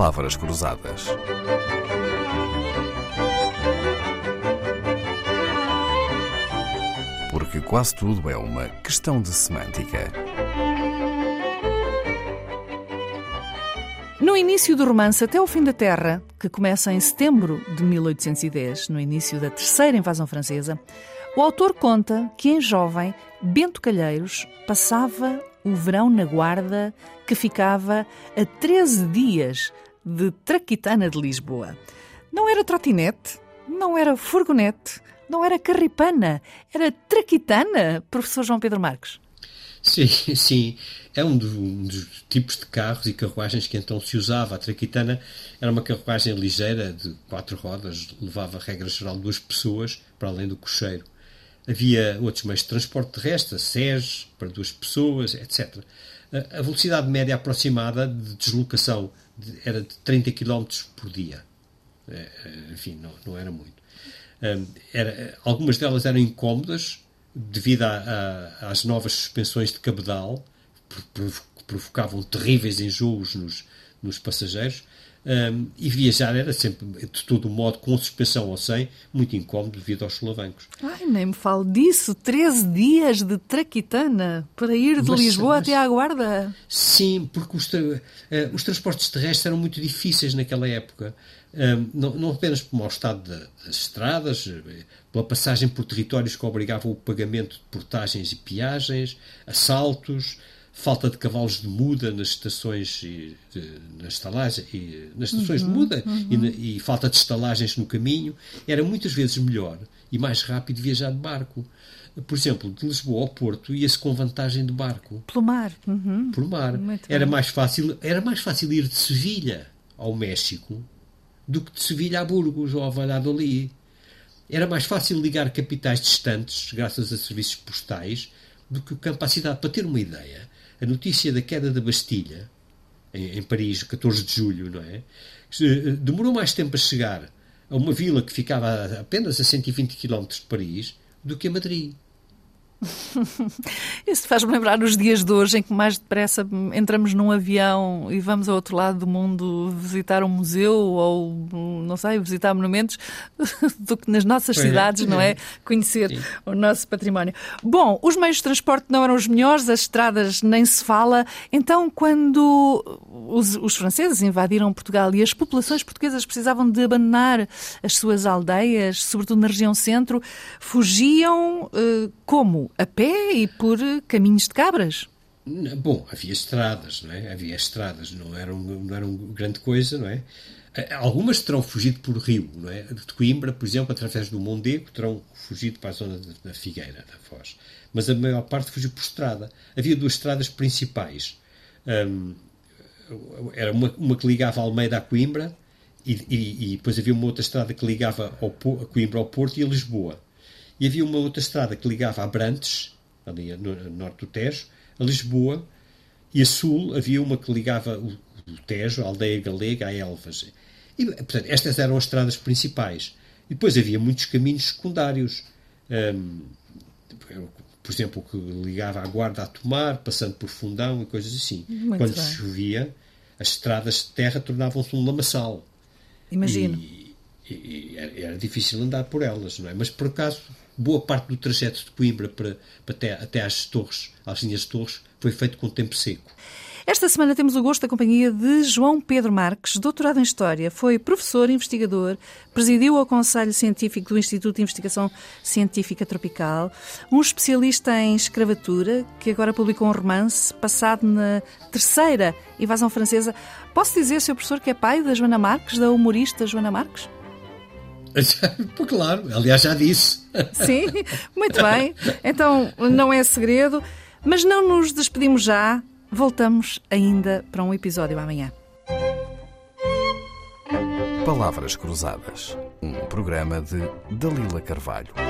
Palavras Cruzadas. Porque quase tudo é uma questão de semântica. No início do romance Até o Fim da Terra, que começa em setembro de 1810, no início da terceira invasão francesa, o autor conta que, em jovem, Bento Calheiros passava o verão na Guarda, que ficava a 13 dias de Traquitana de Lisboa. Não era trotinete, não era furgonete, não era carripana, era Traquitana, professor João Pedro Marques. Sim, sim. É um dos, um dos, tipos de carros e carruagens que então se usava. A traquitana era uma carruagem ligeira de quatro rodas, levava, regra geral, duas pessoas, para além do cocheiro. Havia outros meios de transporte terrestre, SES, para duas pessoas, etc. A velocidade média aproximada de deslocação era de 30 km por dia. É, é, enfim, não, não era muito. Era, algumas delas eram incómodas devido a, a, às novas suspensões de cabedal, que provocavam terríveis enjoos nos, nos passageiros, um, e viajar era sempre, de todo modo, com suspensão ou sem, muito incómodo devido aos solavancos. Ai, nem me falo disso. 13 dias de traquitana para ir de mas, Lisboa mas, até à Guarda. Sim, porque os, uh, os, transportes terrestres eram muito difíceis naquela época. Um, não, não, apenas pelo mau estado de, das estradas, eh, pela passagem por territórios que obrigavam o pagamento de portagens e peagens, assaltos, falta de cavalos de muda nas estações e nas estalagens e nas estações uhum, de muda uhum. e, e, falta de estalagens no caminho era muitas vezes melhor e mais rápido viajar de barco. Por exemplo de Lisboa ao Porto ia-se com vantagem de barco. Pelo mar uhum. pelo mar. Era mais fácil era mais fácil ir de Sevilha ao México do que de Sevilha a Burgos ou a Valladolid. Era mais fácil ligar capitais distantes graças a serviços postais do que o campo à cidade. Para ter uma ideia a notícia da queda da Bastilha, em, em Paris, 14 de julho, não é? Eh, demorou mais tempo a chegar a uma vila que ficava apenas a 120 km de Paris do que a Madrid. Isso faz-me lembrar os dias de hoje em que mais depressa entramos num avião e vamos ao outro lado do mundo visitar um museu ou, não sei, visitar monumentos do que nas nossas pois é. cidades, é. não é? Conhecer Sim. o nosso património. Bom, os meios de transporte não eram os melhores, as estradas nem se fala. Então, quando os, os franceses invadiram Portugal e as populações portuguesas precisavam de abandonar as suas aldeias, sobretudo na região centro, fugiam uh, como? A pé e por caminhos de cabras? Bom, havia estradas, não é? Havia estradas, não eram, não eram grande coisa, não é? Eh, algumas terão fugido por rio, não é? De Coimbra, por exemplo, através do Mondego, terão fugido para a zona da Figueira, da Foz. Mas a maior parte fugiu por estrada. Havia duas estradas principais. Um, era uma, uma, que ligava Almeida a Coimbra e, e, e, depois havia uma outra estrada que ligava ao, a Coimbra ao Porto e a Lisboa. E havia uma outra estrada que ligava a Abrantes, ali no norte do Tejo, a Lisboa, e a sul havia uma que ligava o, o Tejo, a aldeia galega, a Elvas. E, portanto, estas eram as estradas principais. E depois havia muitos caminhos secundários. Um, por exemplo, o que ligava a Guarda a Tomar, passando por Fundão e coisas assim. Muito Quando bem. chovia, as estradas de terra tornavam-se um lamaçal. Imagino. E, e, e era difícil andar por elas, não é? Mas por acaso boa parte do trajeto de Coimbra para, para até, até às torres, às linhas de torres, foi feito com tempo seco. Esta semana temos o gosto da companhia de João Pedro Marques, doutorado em História, foi professor, investigador, presidiu o Conselho Científico do Instituto de Investigação Científica Tropical, um especialista em escravatura, que agora publicou um romance passado na terceira invasão francesa. Posso dizer, Sr. Professor, que é pai da Joana Marques, da humorista Joana Marques? claro, aliás já disse. Sim, muito bem. Então não é segredo, mas não nos despedimos já. Voltamos ainda para um episódio amanhã. Palavras Cruzadas, um programa de Dalila Carvalho.